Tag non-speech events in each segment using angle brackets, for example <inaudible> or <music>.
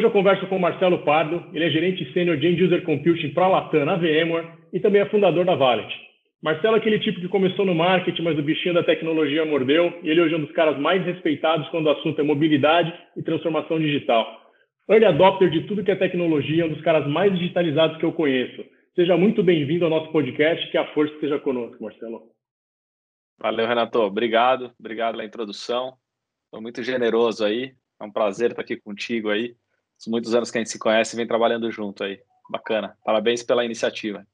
hoje eu converso com o Marcelo Pardo, ele é gerente sênior de End User Computing para a Latam na VMware e também é fundador da Valet. Marcelo é aquele tipo que começou no marketing, mas o bichinho da tecnologia mordeu, e ele hoje é um dos caras mais respeitados quando o assunto é mobilidade e transformação digital. Early adopter de tudo que é tecnologia, um dos caras mais digitalizados que eu conheço. Seja muito bem-vindo ao nosso podcast, que a força esteja conosco, Marcelo. Valeu, Renato. Obrigado, obrigado pela introdução. Estou muito generoso aí. É um prazer estar aqui contigo aí. Muitos anos que a gente se conhece e vem trabalhando junto aí. Bacana. Parabéns pela iniciativa.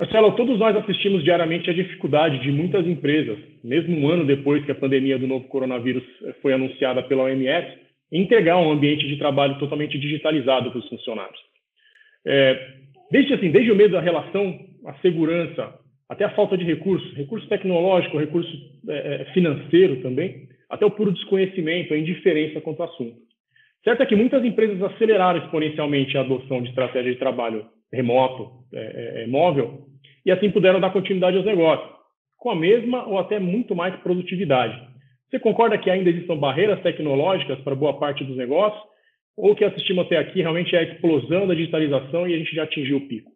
Marcelo, todos nós assistimos diariamente a dificuldade de muitas empresas, mesmo um ano depois que a pandemia do novo coronavírus eh, foi anunciada pela OMS, em entregar um ambiente de trabalho totalmente digitalizado para os funcionários. É, desde, assim, desde o medo da relação, a segurança, até a falta de recursos, recurso tecnológico, recurso é, financeiro também, até o puro desconhecimento, a indiferença quanto ao assunto. Certo é que muitas empresas aceleraram exponencialmente a adoção de estratégia de trabalho remoto, é, é, é, móvel, e assim puderam dar continuidade aos negócios, com a mesma ou até muito mais produtividade. Você concorda que ainda existam barreiras tecnológicas para boa parte dos negócios, ou o que assistimos até aqui realmente é a explosão da digitalização e a gente já atingiu o pico?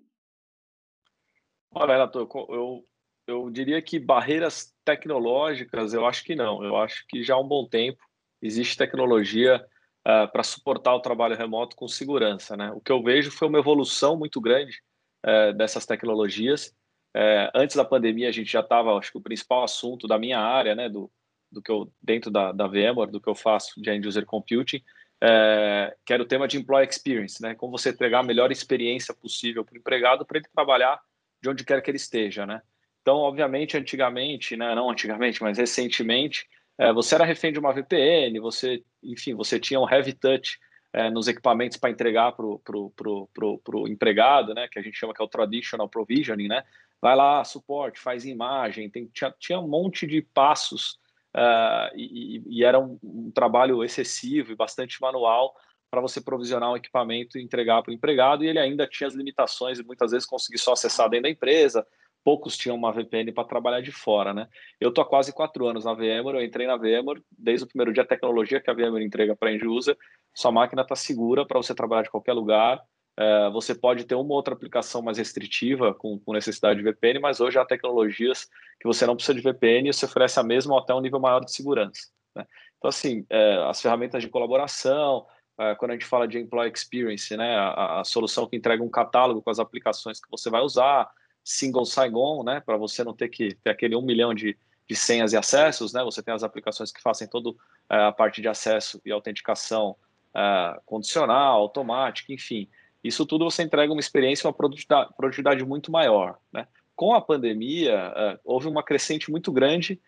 Olha, Renato, eu, eu diria que barreiras tecnológicas, eu acho que não. Eu acho que já há um bom tempo existe tecnologia uh, para suportar o trabalho remoto com segurança. Né? O que eu vejo foi uma evolução muito grande uh, dessas tecnologias. Uh, antes da pandemia, a gente já estava, acho que o principal assunto da minha área, né, do, do que eu dentro da, da VMware, do que eu faço de end user computing, é, que era o tema de employee experience, né? Como você entregar a melhor experiência possível para o empregado para ele trabalhar de onde quer que ele esteja, né? Então, obviamente, antigamente, né, não antigamente, mas recentemente, você era refém de uma VPN, você, enfim, você tinha um heavy touch é, nos equipamentos para entregar para o pro, pro, pro, pro, empregado, né, que a gente chama que é o traditional provisioning, né, vai lá, suporte, faz imagem, tem, tinha, tinha um monte de passos uh, e, e, era um, um, trabalho excessivo e bastante manual para você provisionar um equipamento e entregar para o empregado, e ele ainda tinha as limitações e muitas vezes conseguir só acessar dentro da empresa, poucos tinham uma VPN para trabalhar de fora, né? Eu estou há quase quatro anos na VMware, eu entrei na VMware desde o primeiro dia a tecnologia que a VMware entrega para end user, sua máquina está segura para você trabalhar de qualquer lugar, é, você pode ter uma outra aplicação mais restritiva com, com, necessidade de VPN, mas hoje há tecnologias que você não precisa de VPN e você oferece a mesma ou até um nível maior de segurança. Né? Então, assim, é, as ferramentas de colaboração, é, quando a gente fala de employee experience, né, a, a, solução que entrega um catálogo com as aplicações que você vai usar, single sign-on, né, para você não ter que ter aquele um milhão de, de senhas e acessos, né, você tem as aplicações que fazem toda é, a parte de acesso e autenticação é, condicional, automática, enfim. Isso tudo você entrega uma experiência, uma produtividade, produtividade muito maior, né. Com a pandemia, é, houve uma crescente muito grande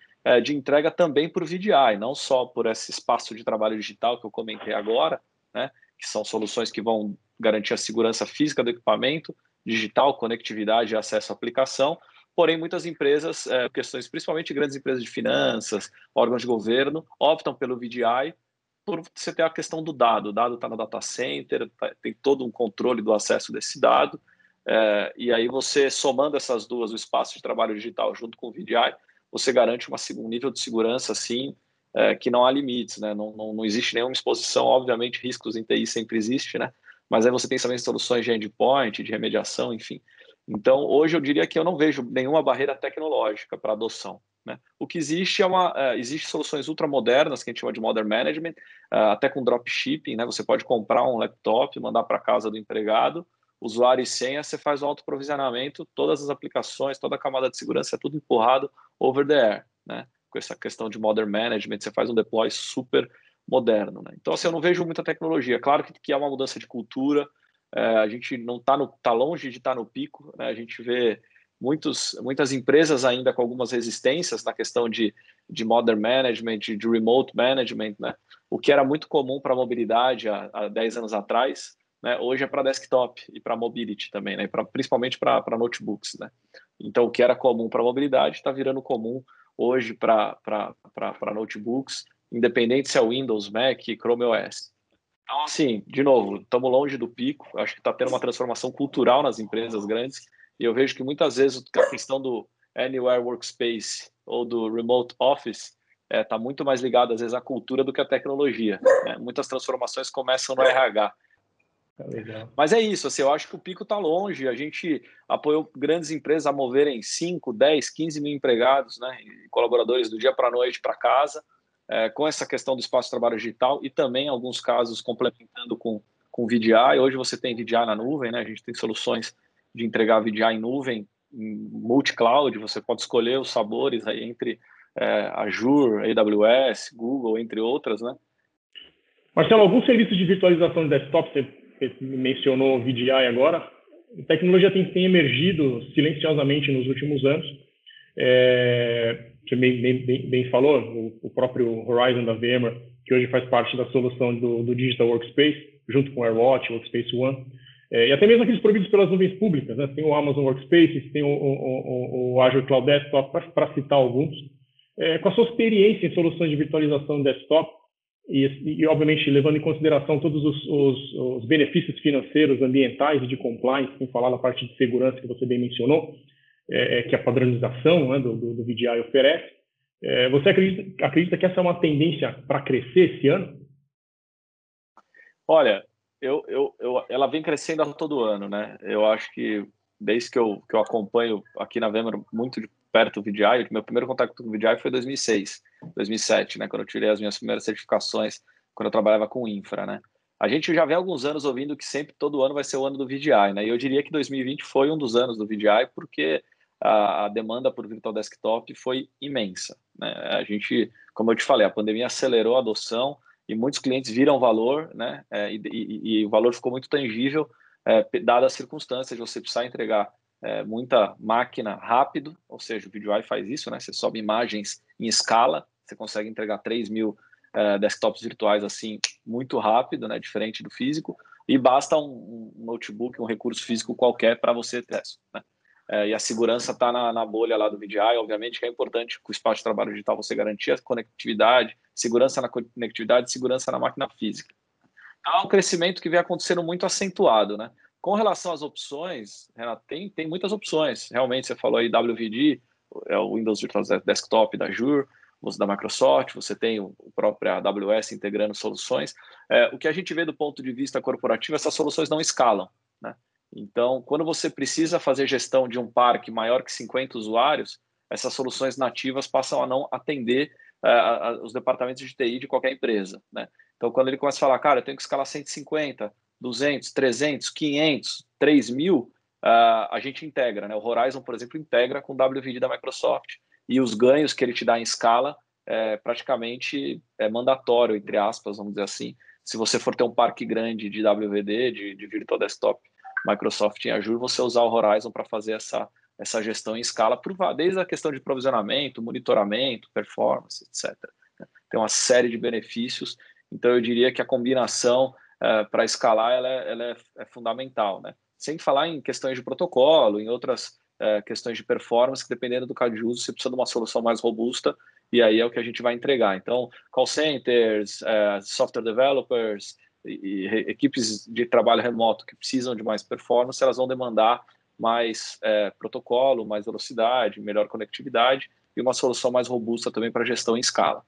de entrega também por VDI, não só por esse espaço de trabalho digital que eu comentei agora, né, que são soluções que vão garantir a segurança física do equipamento, digital, conectividade e acesso à aplicação. Porém, muitas empresas, é, questões, principalmente grandes empresas de finanças, órgãos de governo, optam pelo VDI por você ter a questão do dado. O dado está no data center, tá, tem todo um controle do acesso desse dado. É, e aí você, somando essas duas, o espaço de trabalho digital junto com o VDI, você garante uma, um nível de segurança, assim, é, que não há limites, né? Não, não, não existe nenhuma exposição, obviamente, riscos em TI sempre existe, né? Mas aí você tem também soluções de endpoint, de remediação, enfim. Então, hoje eu diria que eu não vejo nenhuma barreira tecnológica para adoção. Né? O que existe é uma, uh, existe soluções ultramodernas que a gente chama de modern management, uh, até com dropshipping, né? Você pode comprar um laptop, mandar para casa do empregado, usuário e senha, você faz o autoprovisionamento, todas as aplicações, toda a camada de segurança é tudo empurrado over the air, né? Com essa questão de modern management, você faz um deploy super moderno. Né? Então, assim, eu não vejo muita tecnologia. Claro que, que há uma mudança de cultura, é, a gente não está tá longe de estar tá no pico, né? a gente vê muitos, muitas empresas ainda com algumas resistências na questão de, de modern management, de, remote management, né? o que era muito comum para a mobilidade há, há 10 anos atrás, né? hoje é para desktop e para mobility também, né? pra, principalmente para notebooks. Né? Então, o que era comum para mobilidade está virando comum hoje para notebooks independente se é Windows, Mac, Chrome OS. Então, assim, de novo, estamos longe do pico. Acho que está tendo uma transformação cultural nas empresas grandes. E eu vejo que muitas vezes a questão do Anywhere Workspace ou do Remote Office está é, tá muito mais ligada, às vezes, à cultura do que à tecnologia. Né? Muitas transformações começam no RH. Tá Mas é isso, assim, eu acho que o pico está longe. A gente apoiou grandes empresas a moverem 5, 10, 15 mil empregados, né, colaboradores do dia para a noite para casa, é, com essa questão do espaço de trabalho digital e também, alguns casos, complementando com, com VDI. Hoje você tem VDI na nuvem, né, a gente tem soluções de entregar VDI em nuvem, em multi-cloud, você pode escolher os sabores aí entre é, Azure, AWS, Google, entre outras, né? Marcelo, alguns serviços de virtualização de desktop, você mencionou VDI agora, a tecnologia tem, tem emergido silenciosamente nos últimos anos. É, você bem, bem, bem falou, o, o, próprio Horizon da VMware, que hoje faz parte da solução do, do Digital Workspace, junto com o AirWatch, Workspace One, é, e até mesmo aqueles providos pelas nuvens públicas, né? tem o Amazon Workspace, tem o, o, o Azure Cloud Desktop, para citar alguns. É, com a sua experiência em soluções de virtualização desktop, e, e, obviamente levando em consideração todos os, os, os, benefícios financeiros, ambientais e de compliance, sem falar na parte de segurança que você bem mencionou, é, é, que a padronização né, do, do, do VDI oferece. É, você acredita, acredita, que essa é uma tendência para crescer esse ano? Olha, eu, eu, eu, ela vem crescendo a todo ano, né? Eu acho que desde que eu, que eu acompanho aqui na Vemar muito de perto do VDI, meu primeiro contato com o VDI foi em 2006, 2007, né, quando eu tirei as minhas primeiras certificações, quando eu trabalhava com infra, né. A gente já vem alguns anos ouvindo que sempre, todo ano vai ser o ano do VDI, né, e eu diria que 2020 foi um dos anos do VDI, porque a, a demanda por virtual desktop foi imensa, né. A gente, como eu te falei, a pandemia acelerou a adoção e muitos clientes viram valor, né, é, e, e, e o valor ficou muito tangível, é, dadas as circunstâncias você precisar entregar é, muita máquina rápido, ou seja, o VDI faz isso, né? Você sobe imagens em escala, você consegue entregar 3 mil é, desktops virtuais assim muito rápido, né? Diferente do físico, e basta um, um notebook, um recurso físico qualquer para você ter isso, né? É, e a segurança está na, na, bolha lá do VDI, obviamente que é importante com o espaço de trabalho digital você garantir a conectividade, segurança na conectividade, segurança na máquina física. Então, é um crescimento que vem acontecendo muito acentuado, né? Com relação às opções, Renato, tem, tem muitas opções. Realmente, você falou aí WVD, é o Windows Virtual Desktop da Azure, você da Microsoft, você tem o próprio AWS integrando soluções. É, o que a gente vê do ponto de vista corporativo, essas soluções não escalam. Né? Então, quando você precisa fazer gestão de um parque maior que 50 usuários, essas soluções nativas passam a não atender uh, os departamentos de TI de qualquer empresa. Né? Então, quando ele começa a falar, cara, eu tenho que escalar 150, 200, 300, 500, 3 mil, uh, a gente integra. Né? O Horizon, por exemplo, integra com o WVD da Microsoft. E os ganhos que ele te dá em escala é praticamente é mandatório, entre aspas, vamos dizer assim. Se você for ter um parque grande de WVD, de, de Virtual Desktop, Microsoft em Azure, você usar o Horizon para fazer essa, essa gestão em escala, desde a questão de provisionamento, monitoramento, performance, etc. Tem uma série de benefícios. Então, eu diria que a combinação uh, para escalar ela, é, ela é, é, fundamental, né? Sem falar em questões de protocolo, em outras uh, questões de performance, que dependendo do caso de uso, você precisa de uma solução mais robusta, e aí é o que a gente vai entregar. Então, call centers, uh, software developers e, e, equipes de trabalho remoto que precisam de mais performance, elas vão demandar mais protocolo, mais velocidade, melhor conectividade e uma solução mais robusta também para gestão em escala.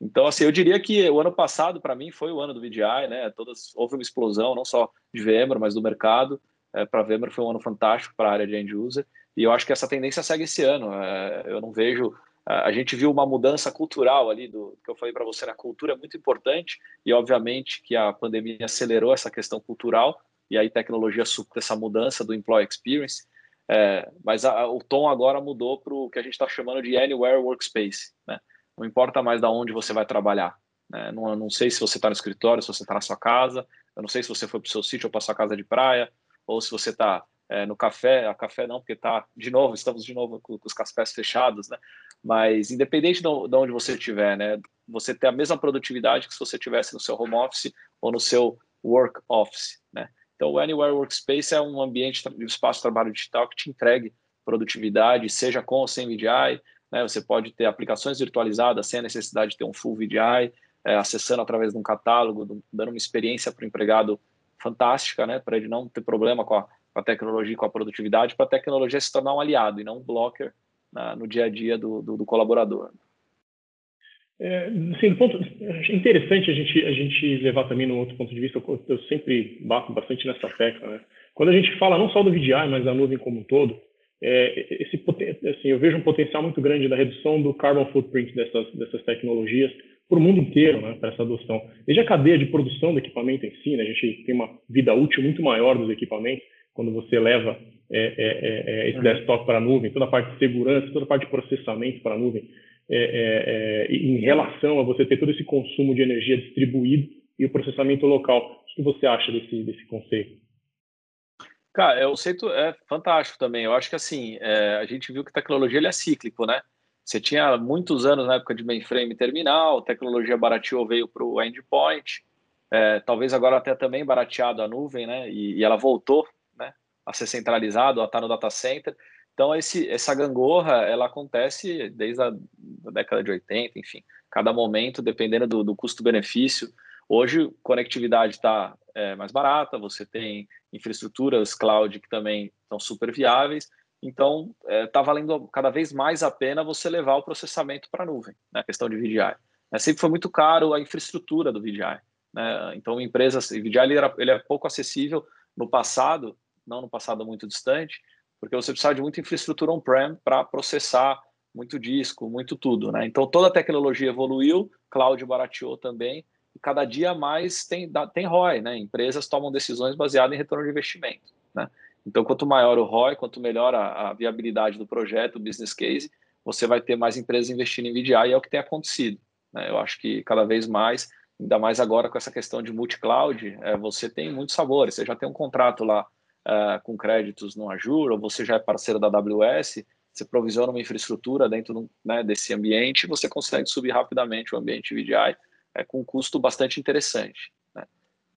Então, assim, eu diria que o ano passado, para mim, foi o ano do VDI, né? Todas, houve uma explosão, não só de VMware, mas do mercado. É, para VMware foi um ano fantástico para a área de end user. E eu acho que essa tendência segue esse ano. É, eu não vejo. A gente viu uma mudança cultural ali, do que eu falei para você, na cultura é muito importante. E, obviamente, que a pandemia acelerou essa questão cultural. E aí, tecnologia supra essa mudança do employee experience. É, mas a, o tom agora mudou para o que a gente está chamando de Anywhere Workspace, né? Não importa mais da onde você vai trabalhar. Né? Não, não sei se você está no escritório, se você está na sua casa. Eu não sei se você foi para o seu sítio ou para sua casa de praia, ou se você está é, no café. A café não, porque está de novo, estamos de novo com, com os cafés fechados, né? Mas independente de onde você estiver, né? Você tem a mesma produtividade que se você estivesse no seu home office ou no seu work office, né? Então, o Anywhere Workspace é um ambiente de espaço de trabalho digital que te entregue produtividade, seja com ou sem VDI, né? Você pode ter aplicações virtualizadas sem a necessidade de ter um full VDI, é, acessando através de um catálogo, dando uma experiência para o empregado fantástica, né? para ele não ter problema com a, com a tecnologia, com a produtividade, para a tecnologia se tornar um aliado e não um blocker na, no dia a dia do, do, do colaborador. É, assim, ponto, é interessante a gente, a gente levar também no outro ponto de vista, eu, eu sempre bato bastante nessa tecla, né? Quando a gente fala não só do VDI, mas da nuvem como um todo, é, esse, assim, eu vejo um potencial muito grande da redução do carbon footprint dessas, dessas tecnologias para o mundo inteiro, né, para essa adoção. Desde a cadeia de produção do equipamento em si, né, a gente tem uma vida útil muito maior dos equipamentos, quando você leva é, é, é, é esse desktop para a nuvem, toda a parte de segurança, toda a parte de processamento para a nuvem, é, em relação a você ter todo esse consumo de energia distribuído e o processamento local. O que você acha desse, desse conceito? Cara, é, o conceito é fantástico também. Eu acho que assim, a gente viu que a tecnologia ele é cíclico, né? Você tinha muitos anos na época de mainframe terminal, tecnologia barateou, veio para o endpoint, é, talvez agora até também barateado a nuvem, né? E, e ela voltou a ser centralizado, a estar no data center. Então, esse, essa gangorra, ela acontece desde a década de 80, enfim. Cada momento, dependendo do, do custo-benefício, Hoje, conectividade está é, mais barata, você tem infraestruturas cloud que também estão super viáveis, então está é, tá valendo cada vez mais a pena você levar o processamento para a nuvem, né, a questão de VDI. É, sempre foi muito caro a infraestrutura do VDI. Né? Então, empresas, o VDI ele, era, ele é pouco acessível no passado, não no passado muito distante, porque você precisava de muita infraestrutura on-prem para processar muito disco, muito tudo. Né? Então, toda a tecnologia evoluiu, cloud barateou também, e cada dia mais tem, tem ROI, né? Empresas tomam decisões baseadas em retorno de investimento, né? Então, quanto maior o ROI, quanto melhor a, a viabilidade do projeto, o business case, você vai ter mais empresas investindo em VDI e é o que tem acontecido. Né? Eu acho que cada vez mais, ainda mais agora com essa questão de multi-cloud, é, você tem muitos sabores. Você já tem um contrato lá é, com créditos no Azure, ou você já é parceiro da AWS, você provisiona uma infraestrutura dentro né, desse ambiente, você consegue subir rapidamente o ambiente VDI é, com um custo bastante interessante. Né?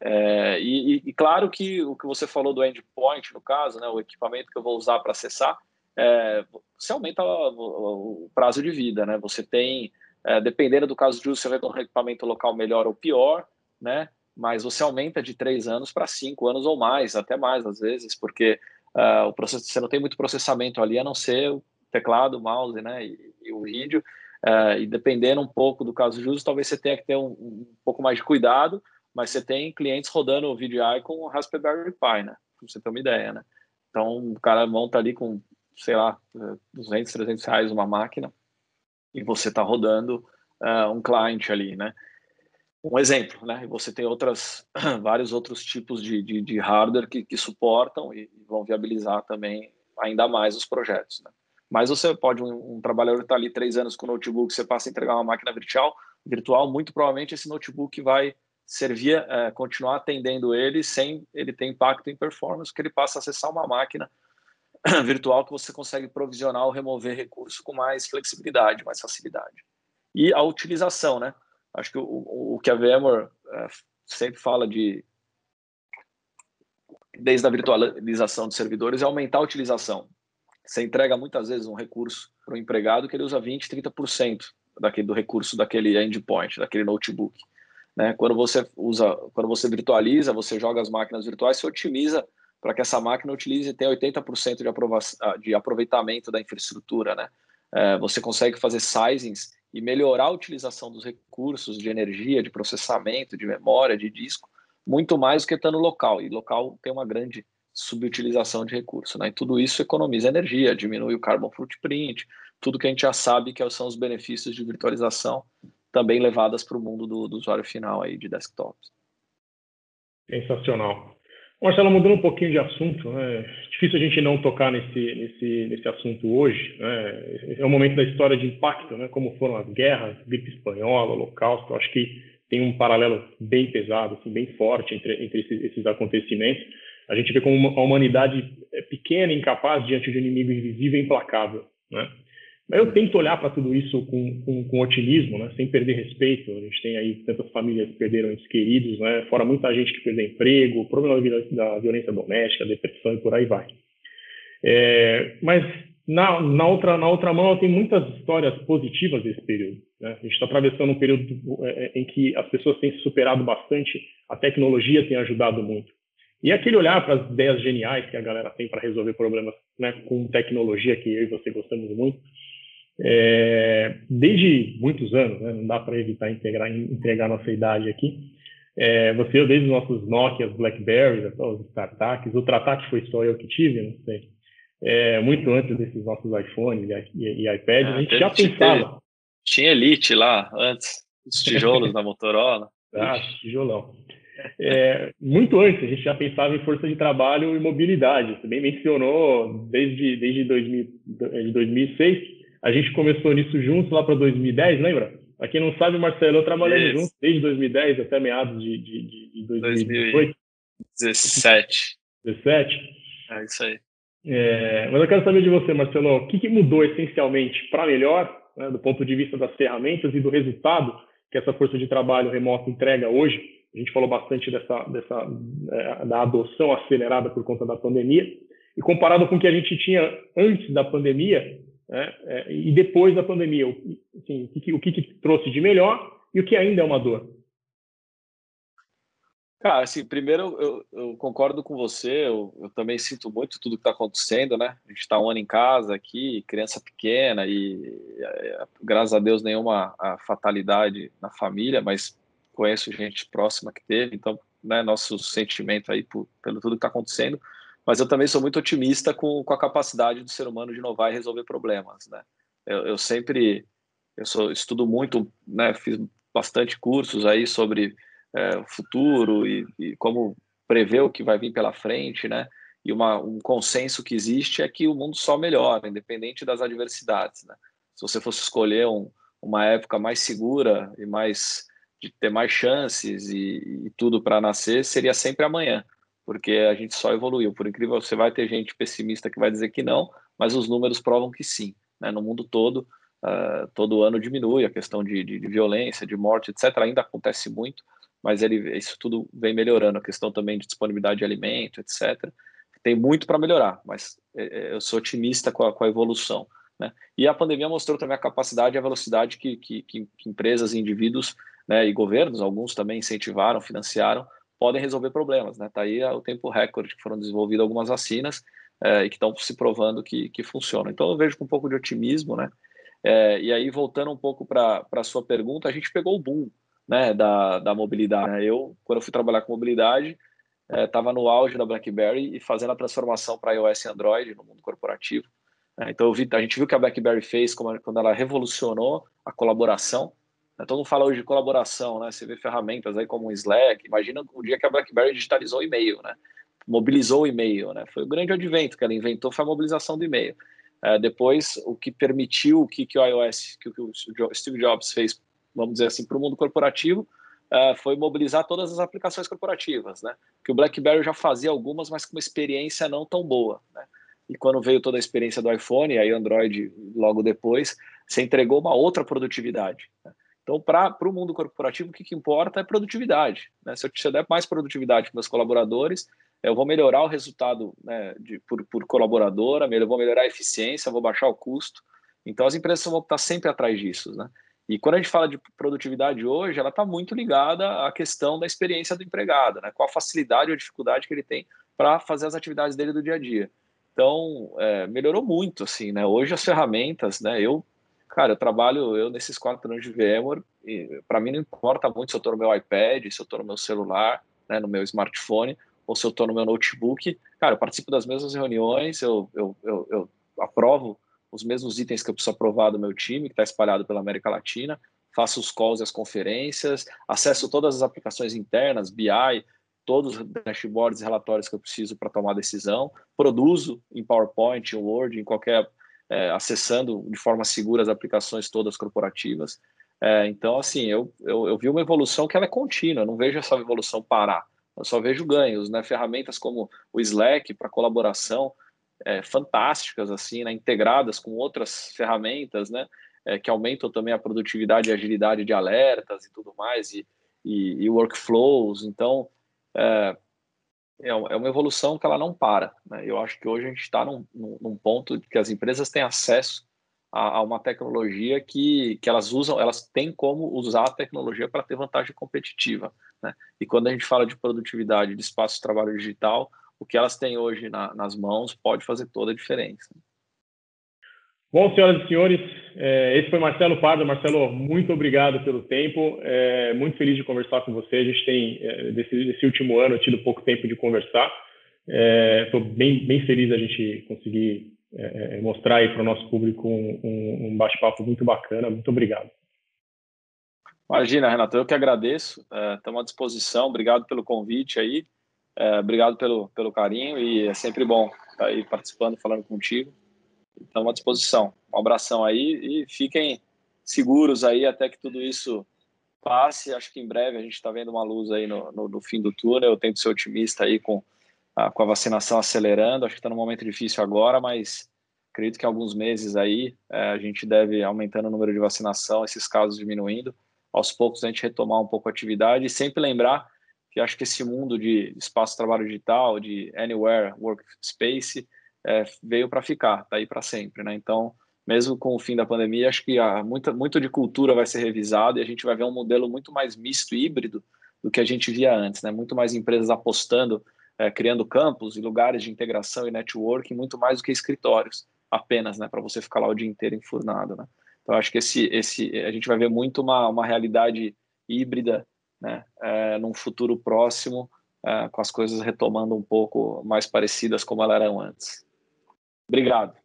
É, e, e, claro que o que você falou do endpoint, no caso, né, o equipamento que eu vou usar para acessar, é, você aumenta o, o, prazo de vida. Né? Você tem, é, dependendo do caso de uso, você vai ter um equipamento local melhor ou pior, né? Mas você aumenta de três anos para cinco anos ou mais, até mais às vezes, porque uh, o processo, você não tem muito processamento ali, a não ser o teclado, o mouse né, e, e o vídeo, Uh, e dependendo um pouco do caso de uso, talvez você tenha que ter um, um pouco mais de cuidado, mas você tem clientes rodando o VDI com o Raspberry Pi, né? Pra você ter uma ideia, né? Então, o cara monta ali com, sei lá, 200, 300 reais uma máquina e você está rodando uh, um cliente ali, né? Um exemplo, né? E você tem outras, <clears throat> vários outros tipos de, de, de hardware que, que suportam e vão viabilizar também ainda mais os projetos, né? Mas você pode, um, um trabalhador estar tá ali três anos com notebook, você passa a entregar uma máquina virtual, virtual muito provavelmente esse notebook vai servir, é, continuar atendendo ele sem ele ter impacto em performance, porque ele passa a acessar uma máquina <clears throat> virtual que você consegue provisionar ou remover recurso com mais flexibilidade, mais facilidade. E a utilização, né? Acho que o, o que a VMware é, sempre fala de desde a virtualização de servidores é aumentar a utilização. Você entrega muitas vezes um recurso para o empregado que ele usa 20, 30% daquele, do recurso daquele endpoint, daquele notebook. Né? Quando você usa, quando você virtualiza, você joga as máquinas virtuais, você otimiza para que essa máquina utilize tenha 80% de, de aproveitamento da infraestrutura. Né? É, você consegue fazer sizings e melhorar a utilização dos recursos de energia, de processamento, de memória, de disco, muito mais do que estando local. E local tem uma grande subutilização de recurso. Né? E tudo isso economiza energia, diminui o carbon footprint, tudo que a gente já sabe que são os benefícios de virtualização também levadas para o mundo do, do, usuário final aí de desktops. Sensacional. Marcelo, mudando um pouquinho de assunto, né? difícil a gente não tocar nesse, nesse, nesse assunto hoje. Né? É um momento da história de impacto, né? como foram as guerras, gripe espanhola, holocausto. Acho que tem um paralelo bem pesado, assim, bem forte entre, entre esses, esses acontecimentos a gente vê como a humanidade é pequena, incapaz diante de um inimigo invisível e implacável, né? Eu tento olhar para tudo isso com, com, com, otimismo, né? sem perder respeito. A gente tem aí tantas famílias que perderam entes queridos, né? fora muita gente que perdeu emprego, problema da violência doméstica, depressão e por aí vai. É, mas na, na, outra, na outra mão, tem muitas histórias positivas desse período. Né? A gente está atravessando um período é, é, em que as pessoas têm se superado bastante, a tecnologia tem ajudado muito. E aquele olhar para as ideias geniais que a galera tem para resolver problemas né, com tecnologia, que eu e você gostamos muito, É, desde muitos anos, né, não dá para evitar integrar, entregar nossa idade aqui, é, você, desde os nossos Nokia, Blackberry, os StarTACs, o Tratac foi só eu que tive, não sei. É, muito antes desses nossos iPhones e, e, e iPads, ah, a gente já pensava. Tinha Elite lá antes, os tijolos da Motorola. <laughs> Ah, tijolão. É, muito antes, a gente já pensava em força de trabalho e mobilidade. Você bem mencionou, desde, desde 2000, de 2006, a gente começou nisso juntos lá para 2010, lembra? Para quem não sabe, Marcelo, eu trabalhamos juntos desde 2010 até meados de, de, de 2018. 2017. 17. É isso aí. É, mas eu quero saber de você, Marcelo, o que, que mudou essencialmente para melhor, né, do ponto de vista das ferramentas e do resultado que essa força de trabalho remoto entrega hoje? A gente falou bastante dessa, dessa é, da adoção acelerada por conta da pandemia. E comparado com o que a gente tinha antes da pandemia né, é, e depois da pandemia, assim, o, que, o que, que trouxe de melhor e o que ainda é uma dor? Cara, assim, primeiro eu, eu concordo com você, eu, eu, também sinto muito tudo que está acontecendo, né? A gente está um ano em casa aqui, criança pequena e, graças a Deus, nenhuma fatalidade na família, mas conheço gente próxima que teve, então, né, nosso sentimento aí por, pelo tudo que está acontecendo, mas eu também sou muito otimista com, com a capacidade do ser humano de inovar e resolver problemas, né? Eu, eu sempre, eu sou, estudo muito, né, fiz bastante cursos aí sobre é, o futuro e, e como prever o que vai vir pela frente, né? E uma, um consenso que existe é que o mundo só melhora, independente das adversidades, né? Se você fosse escolher um, uma época mais segura e mais de ter mais chances e, e tudo para nascer seria sempre amanhã, porque a gente só evoluiu. Por incrível, você vai ter gente pessimista que vai dizer que não, mas os números provam que sim. Né? No mundo todo, uh, todo ano diminui a questão de, de, de, violência, de morte, etc. Ainda acontece muito, mas ele, isso tudo vem melhorando. A questão também de disponibilidade de alimento, etc. Tem muito para melhorar, mas é, é, eu sou otimista com a, com a evolução. Né? E a pandemia mostrou também a capacidade e a velocidade que, que, que empresas e indivíduos né, e governos, alguns também incentivaram, financiaram, podem resolver problemas. Né? aí o tempo recorde que foram desenvolvidas algumas vacinas é, e que estão se provando que, que funcionam. Então eu vejo com um pouco de otimismo, né? É, e aí, voltando um pouco para a sua pergunta, a gente pegou o boom né, da, da mobilidade. Né? Eu, quando eu fui trabalhar com mobilidade, estava é, no auge da BlackBerry e fazendo a transformação para iOS e Android no mundo corporativo. É, então, vi, a gente viu que a BlackBerry fez quando ela revolucionou a colaboração né, todo mundo fala hoje de colaboração, né? Você vê ferramentas aí como o Slack. Imagina o dia que a BlackBerry digitalizou o e-mail, né? Mobilizou o e-mail, né? Foi o grande advento que ela inventou, foi a mobilização do e-mail. É, depois, o que permitiu o que, que o iOS, que, que o Steve Jobs fez, vamos dizer assim, para o mundo corporativo, é, foi mobilizar todas as aplicações corporativas, né? Que o BlackBerry já fazia algumas, mas com uma experiência não tão boa, né? E quando veio toda a experiência do iPhone, aí Android logo depois, você entregou uma outra produtividade. Né? Então, para o mundo corporativo, o que, que importa é produtividade. Né? Se eu, der mais produtividade para meus colaboradores, eu vou melhorar o resultado né, de, por, por colaboradora, eu vou melhorar a eficiência, vou baixar o custo. Então, as empresas vão estar sempre atrás disso. Né? E quando a gente fala de produtividade hoje, ela está muito ligada à questão da experiência do empregado, né? qual a facilidade ou dificuldade que ele tem para fazer as atividades dele do dia a dia. Então, é, melhorou muito, assim, né? Hoje as ferramentas, né? Eu Cara, eu trabalho eu nesses quatro anos de VMware e para mim não importa muito se eu estou no meu iPad, se eu estou no meu celular, né, no meu smartphone, ou se eu estou no meu notebook. Cara, eu participo das mesmas reuniões, eu, eu, eu, eu aprovo os mesmos itens que eu preciso aprovar do meu time, que está espalhado pela América Latina, faço os calls e as conferências, acesso todas as aplicações internas, BI, todos os dashboards e relatórios que eu preciso para tomar decisão, produzo em PowerPoint, em Word, em qualquer é, acessando de forma segura as aplicações todas corporativas. É, então, assim, eu, eu, eu, vi uma evolução que ela é contínua, não vejo essa evolução parar, eu só vejo ganhos, né? Ferramentas como o Slack para colaboração, é, fantásticas, assim, né? integradas com outras ferramentas, né? É, que aumentam também a produtividade e agilidade de alertas e tudo mais, e, e, e workflows. Então, é, é, uma evolução que ela não para. Né? Eu acho que hoje a gente está num, num, ponto que as empresas têm acesso a, a, uma tecnologia que, que elas usam, elas têm como usar a tecnologia para ter vantagem competitiva. Né? E quando a gente fala de produtividade, de espaço de trabalho digital, o que elas têm hoje na, nas mãos pode fazer toda a diferença. Bom, senhoras e senhores, É, esse foi Marcelo Pardo. Marcelo, muito obrigado pelo tempo. É, muito feliz de conversar com você. A gente tem, é, desse, desse, último ano, tido pouco tempo de conversar. Estou é, bem, bem feliz a gente conseguir é, é, mostrar aí para o nosso público um, bate-papo muito bacana. Muito obrigado. Imagina, Renato, eu que agradeço. Estamos à disposição. Obrigado pelo convite aí. obrigado pelo, pelo carinho e é sempre bom estar aí participando, falando contigo. Estamos à disposição. Um abração aí e fiquem seguros aí até que tudo isso passe. Acho que em breve a gente está vendo uma luz aí no, no, no, fim do túnel. Eu tento ser otimista aí com a, com a vacinação acelerando. Acho que está num momento difícil agora, mas acredito que alguns meses aí é, a gente deve aumentando o número de vacinação, esses casos diminuindo. Aos poucos a gente retomar um pouco a atividade e sempre lembrar que acho que esse mundo de espaço de trabalho digital, de anywhere workspace, é, veio para ficar, tá aí para sempre, né? Então, mesmo com o fim da pandemia, acho que muita, muito de cultura vai ser revisado e a gente vai ver um modelo muito mais misto e híbrido do que a gente via antes, né? Muito mais empresas apostando, é, criando campos e lugares de integração e networking, muito mais do que escritórios apenas, né? Para você ficar lá o dia inteiro enfurnado, né? Então, acho que esse, esse, a gente vai ver muito uma, uma realidade híbrida, né? É, num futuro próximo, é, com as coisas retomando um pouco mais parecidas como elas eram antes. Obrigado.